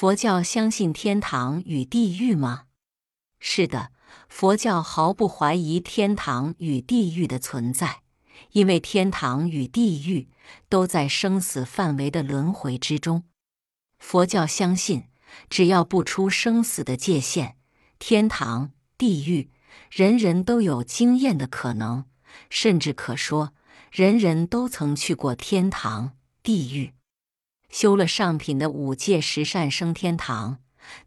佛教相信天堂与地狱吗？是的，佛教毫不怀疑天堂与地狱的存在，因为天堂与地狱都在生死范围的轮回之中。佛教相信，只要不出生死的界限，天堂、地狱，人人都有经验的可能，甚至可说，人人都曾去过天堂、地狱。修了上品的五戒十善升天堂，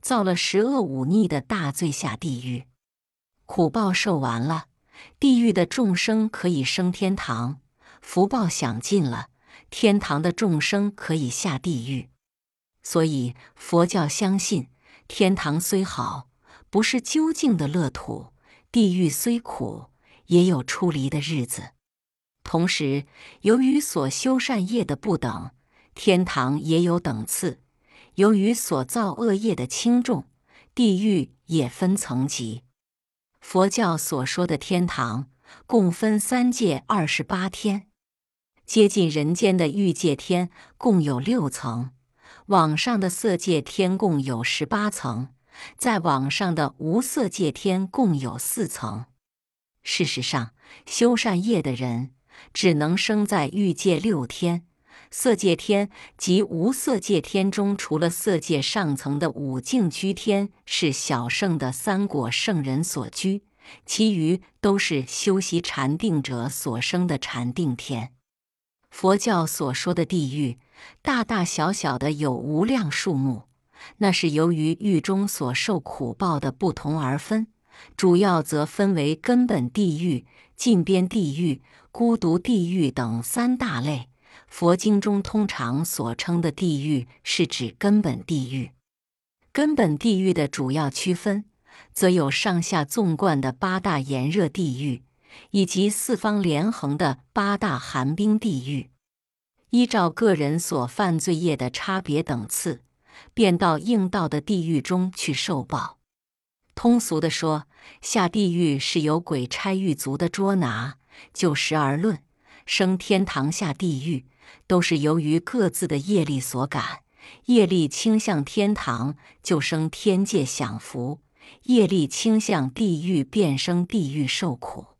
造了十恶五逆的大罪下地狱，苦报受完了，地狱的众生可以升天堂；福报享尽了，天堂的众生可以下地狱。所以佛教相信，天堂虽好，不是究竟的乐土；地狱虽苦，也有出离的日子。同时，由于所修善业的不等。天堂也有等次，由于所造恶业的轻重，地狱也分层级。佛教所说的天堂，共分三界二十八天，接近人间的欲界天共有六层，往上的色界天共有十八层，在往上的无色界天共有四层。事实上，修善业的人只能生在欲界六天。色界天及无色界天中，除了色界上层的五境居天是小圣的三果圣人所居，其余都是修习禅定者所生的禅定天。佛教所说的地狱，大大小小的有无量数目，那是由于狱中所受苦报的不同而分，主要则分为根本地狱、近边地狱、孤独地狱等三大类。佛经中通常所称的地狱，是指根本地狱。根本地狱的主要区分，则有上下纵贯的八大炎热地狱，以及四方连横的八大寒冰地狱。依照个人所犯罪业的差别等次，便到应道的地狱中去受报。通俗的说，下地狱是由鬼差狱卒的捉拿；就时而论，升天堂下地狱。都是由于各自的业力所感，业力倾向天堂，就生天界享福；业力倾向地狱，便生地狱受苦。